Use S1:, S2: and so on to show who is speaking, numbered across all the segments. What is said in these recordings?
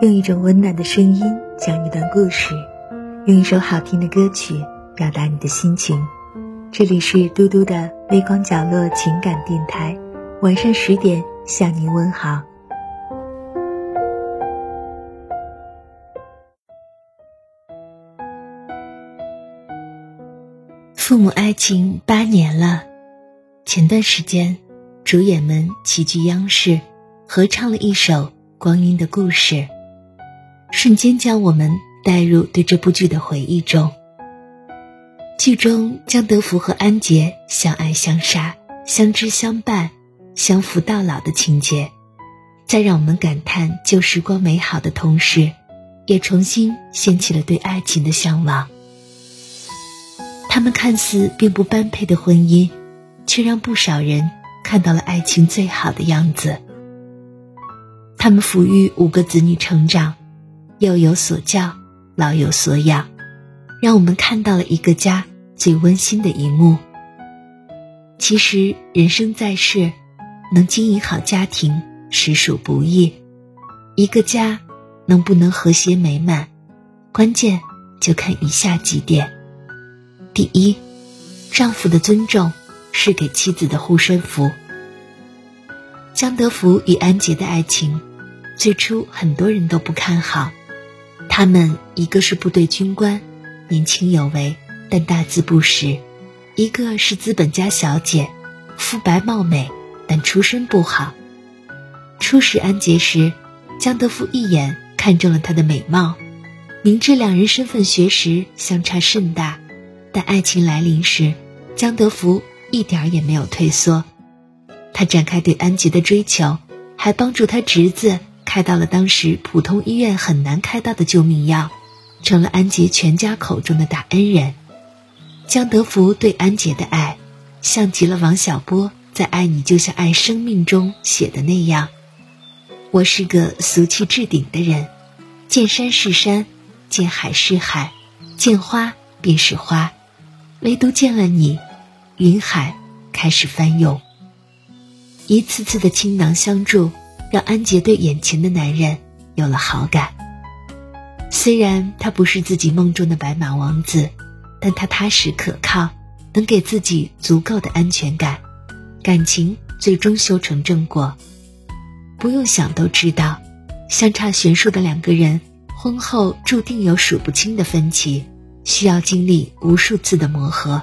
S1: 用一种温暖的声音讲一段故事，用一首好听的歌曲表达你的心情。这里是嘟嘟的微光角落情感电台，晚上十点向您问好。父母爱情八年了，前段时间，主演们齐聚央视，合唱了一首《光阴的故事》，瞬间将我们带入对这部剧的回忆中。剧中江德福和安杰相爱相杀、相知相伴、相扶到老的情节，在让我们感叹旧时光美好的同时，也重新掀起了对爱情的向往。他们看似并不般配的婚姻，却让不少人看到了爱情最好的样子。他们抚育五个子女成长，幼有所教，老有所养，让我们看到了一个家最温馨的一幕。其实人生在世，能经营好家庭实属不易。一个家能不能和谐美满，关键就看以下几点。第一，丈夫的尊重是给妻子的护身符。江德福与安杰的爱情，最初很多人都不看好。他们一个是部队军官，年轻有为，但大字不识；一个是资本家小姐，肤白貌美，但出身不好。初识安杰时，江德福一眼看中了她的美貌，明知两人身份学识相差甚大。但爱情来临时，江德福一点儿也没有退缩，他展开对安杰的追求，还帮助他侄子开到了当时普通医院很难开到的救命药，成了安杰全家口中的大恩人。江德福对安杰的爱，像极了王小波在《爱你就像爱生命》中写的那样：“我是个俗气至顶的人，见山是山，见海是海，见花便是花。”唯独见了你，云海开始翻涌。一次次的倾囊相助，让安杰对眼前的男人有了好感。虽然他不是自己梦中的白马王子，但他踏实可靠，能给自己足够的安全感，感情最终修成正果。不用想都知道，相差悬殊的两个人，婚后注定有数不清的分歧。需要经历无数次的磨合，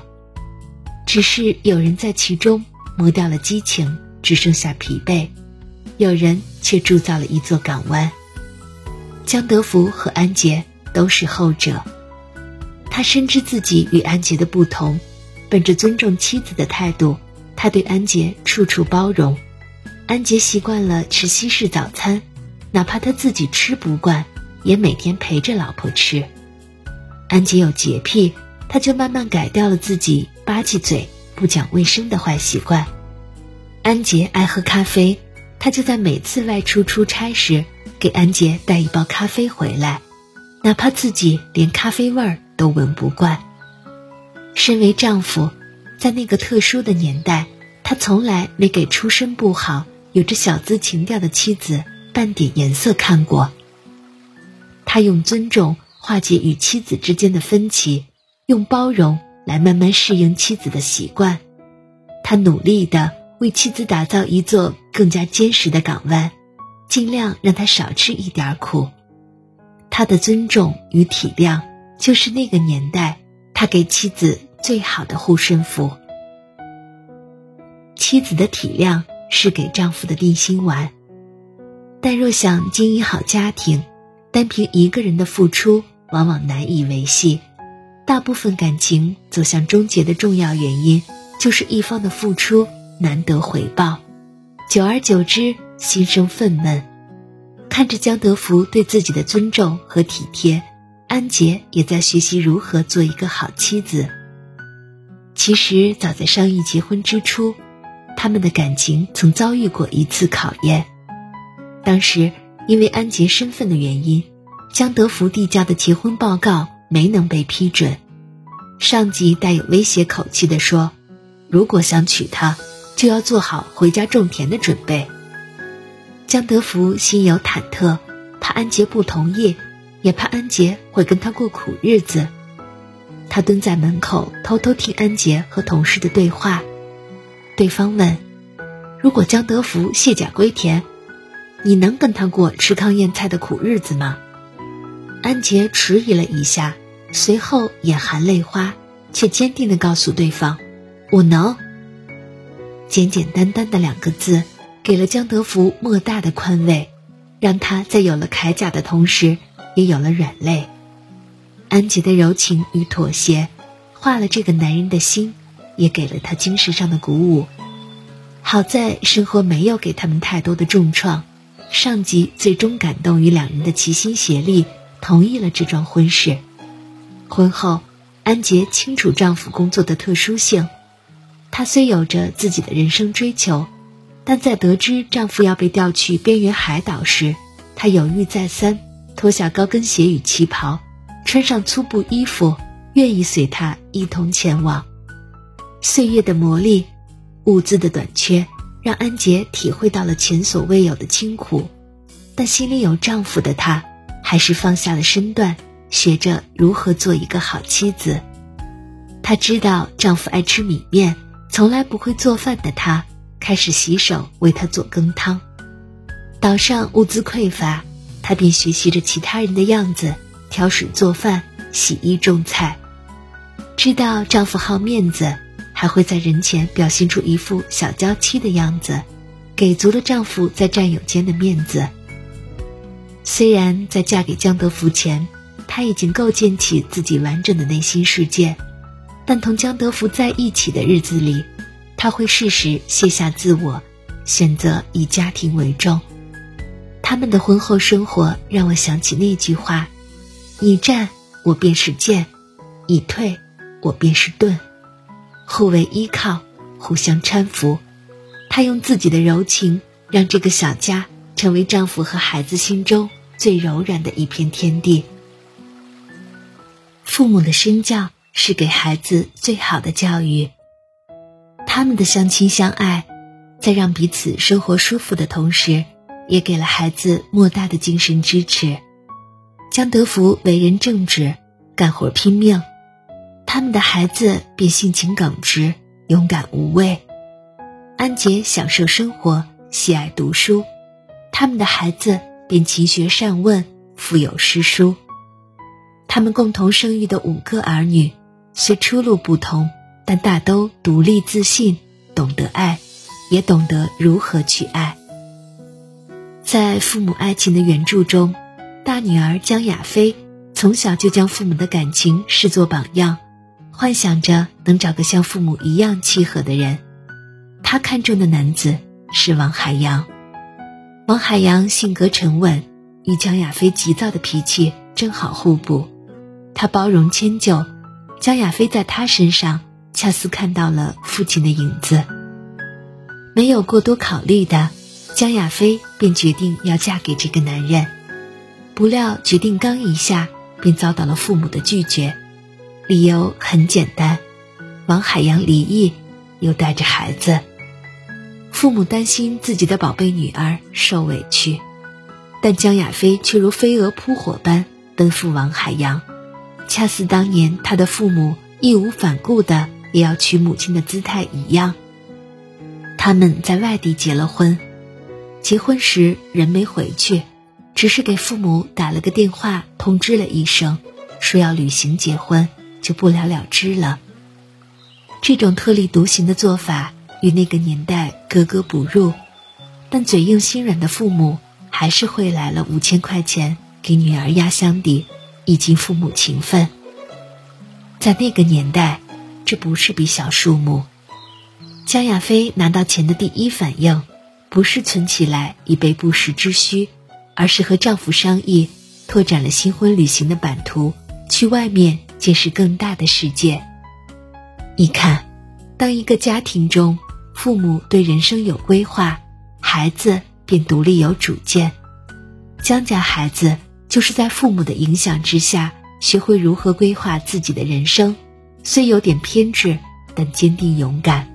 S1: 只是有人在其中磨掉了激情，只剩下疲惫；有人却铸造了一座港湾。江德福和安杰都是后者。他深知自己与安杰的不同，本着尊重妻子的态度，他对安杰处处包容。安杰习惯了吃西式早餐，哪怕他自己吃不惯，也每天陪着老婆吃。安杰有洁癖，他就慢慢改掉了自己吧唧嘴、不讲卫生的坏习惯。安杰爱喝咖啡，他就在每次外出出差时给安杰带一包咖啡回来，哪怕自己连咖啡味儿都闻不惯。身为丈夫，在那个特殊的年代，他从来没给出身不好、有着小资情调的妻子半点颜色看过。他用尊重。化解与妻子之间的分歧，用包容来慢慢适应妻子的习惯。他努力的为妻子打造一座更加坚实的港湾，尽量让她少吃一点苦。他的尊重与体谅，就是那个年代他给妻子最好的护身符。妻子的体谅是给丈夫的定心丸，但若想经营好家庭，单凭一个人的付出。往往难以维系，大部分感情走向终结的重要原因，就是一方的付出难得回报，久而久之心生愤懑。看着江德福对自己的尊重和体贴，安杰也在学习如何做一个好妻子。其实早在商议结婚之初，他们的感情曾遭遇过一次考验，当时因为安杰身份的原因。江德福递交的结婚报告没能被批准，上级带有威胁口气地说：“如果想娶她，就要做好回家种田的准备。江德福心有忐忑，怕安杰不同意，也怕安杰会跟他过苦日子。他蹲在门口偷偷听安杰和同事的对话。对方问：“如果江德福卸甲归田，你能跟他过吃糠咽菜的苦日子吗？”安杰迟疑了一下，随后眼含泪花，却坚定地告诉对方：“我能。”简简单单的两个字，给了江德福莫大的宽慰，让他在有了铠甲的同时，也有了软肋。安杰的柔情与妥协，化了这个男人的心，也给了他精神上的鼓舞。好在生活没有给他们太多的重创，上级最终感动于两人的齐心协力，同意了这桩婚事。婚后，安杰清楚丈夫工作的特殊性。她虽有着自己的人生追求，但在得知丈夫要被调去边缘海岛时，她犹豫再三，脱下高跟鞋与旗袍。穿上粗布衣服，愿意随他一同前往。岁月的磨砺，物资的短缺，让安杰体会到了前所未有的清苦。但心里有丈夫的她，还是放下了身段，学着如何做一个好妻子。她知道丈夫爱吃米面，从来不会做饭的她，开始洗手为他做羹汤。岛上物资匮乏，她便学习着其他人的样子。挑水做饭、洗衣种菜，知道丈夫好面子，还会在人前表现出一副小娇妻的样子，给足了丈夫在战友间的面子。虽然在嫁给江德福前，她已经构建起自己完整的内心世界，但同江德福在一起的日子里，她会适时卸下自我，选择以家庭为重。他们的婚后生活让我想起那句话。你战，我便是剑；你退，我便是盾。互为依靠，互相搀扶。她用自己的柔情，让这个小家成为丈夫和孩子心中最柔软的一片天地。父母的身教是给孩子最好的教育。他们的相亲相爱，在让彼此生活舒服的同时，也给了孩子莫大的精神支持。江德福为人正直，干活拼命，他们的孩子便性情耿直、勇敢无畏。安杰享受生活，喜爱读书，他们的孩子便勤学善问，富有诗书。他们共同生育的五个儿女，虽出路不同，但大都独立自信，懂得爱，也懂得如何去爱。在父母爱情的原著中。大女儿江亚飞从小就将父母的感情视作榜样，幻想着能找个像父母一样契合的人。她看中的男子是王海洋。王海洋性格沉稳，与江亚飞急躁的脾气正好互补。他包容迁就，江亚飞在他身上恰似看到了父亲的影子。没有过多考虑的，江亚飞便决定要嫁给这个男人。不料决定刚一下，便遭到了父母的拒绝，理由很简单：王海洋离异，又带着孩子。父母担心自己的宝贝女儿受委屈，但江亚飞却如飞蛾扑火般奔赴王海洋，恰似当年他的父母义无反顾的也要娶母亲的姿态一样。他们在外地结了婚，结婚时人没回去。只是给父母打了个电话，通知了一声，说要旅行结婚，就不了了之了。这种特立独行的做法与那个年代格格不入，但嘴硬心软的父母还是汇来了五千块钱给女儿压箱底，以尽父母情分。在那个年代，这不是笔小数目。江亚飞拿到钱的第一反应，不是存起来以备不时之需。而是和丈夫商议，拓展了新婚旅行的版图，去外面见识更大的世界。你看，当一个家庭中父母对人生有规划，孩子便独立有主见。江家孩子就是在父母的影响之下，学会如何规划自己的人生，虽有点偏执，但坚定勇敢。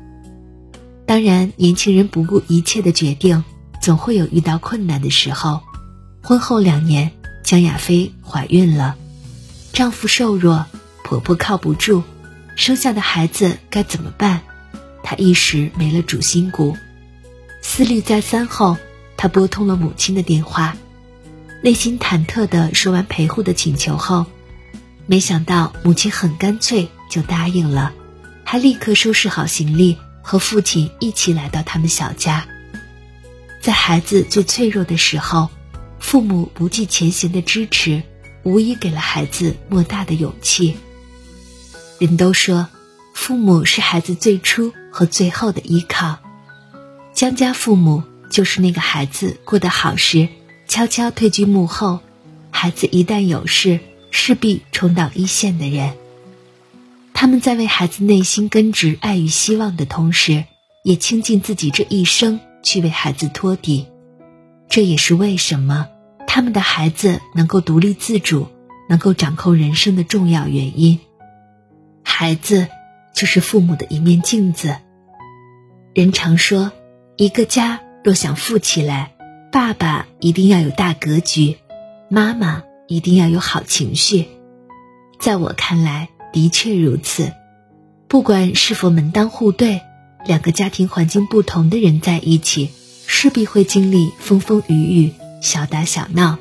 S1: 当然，年轻人不顾一切的决定，总会有遇到困难的时候。婚后两年，江亚飞怀孕了，丈夫瘦弱，婆婆靠不住，生下的孩子该怎么办？她一时没了主心骨。思虑再三后，她拨通了母亲的电话，内心忐忑的说完陪护的请求后，没想到母亲很干脆就答应了，还立刻收拾好行李。和父亲一起来到他们小家，在孩子最脆弱的时候，父母不计前嫌的支持，无疑给了孩子莫大的勇气。人都说，父母是孩子最初和最后的依靠。江家父母就是那个孩子过得好时，悄悄退居幕后，孩子一旦有事，势必冲到一线的人。他们在为孩子内心根植爱与希望的同时，也倾尽自己这一生去为孩子托底。这也是为什么他们的孩子能够独立自主，能够掌控人生的重要原因。孩子就是父母的一面镜子。人常说，一个家若想富起来，爸爸一定要有大格局，妈妈一定要有好情绪。在我看来。的确如此，不管是否门当户对，两个家庭环境不同的人在一起，势必会经历风风雨雨、小打小闹。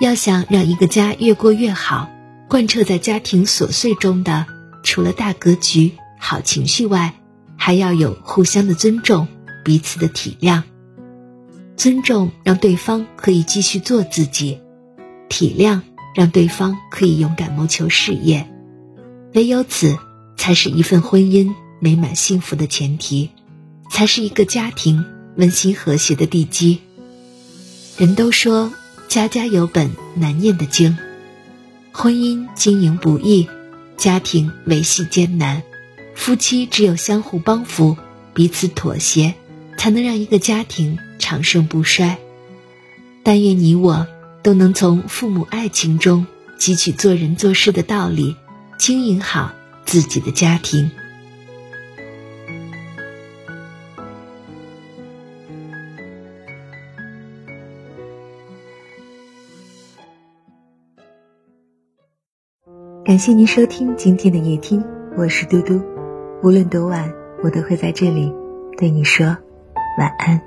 S1: 要想让一个家越过越好，贯彻在家庭琐碎中的，除了大格局、好情绪外，还要有互相的尊重、彼此的体谅。尊重让对方可以继续做自己，体谅让对方可以勇敢谋求事业。唯有此，才是一份婚姻美满幸福的前提，才是一个家庭温馨和谐的地基。人都说家家有本难念的经，婚姻经营不易，家庭维系艰难，夫妻只有相互帮扶，彼此妥协，才能让一个家庭长盛不衰。但愿你我都能从父母爱情中汲取做人做事的道理。经营好自己的家庭。感谢您收听今天的夜听，我是嘟嘟。无论多晚，我都会在这里对你说晚安。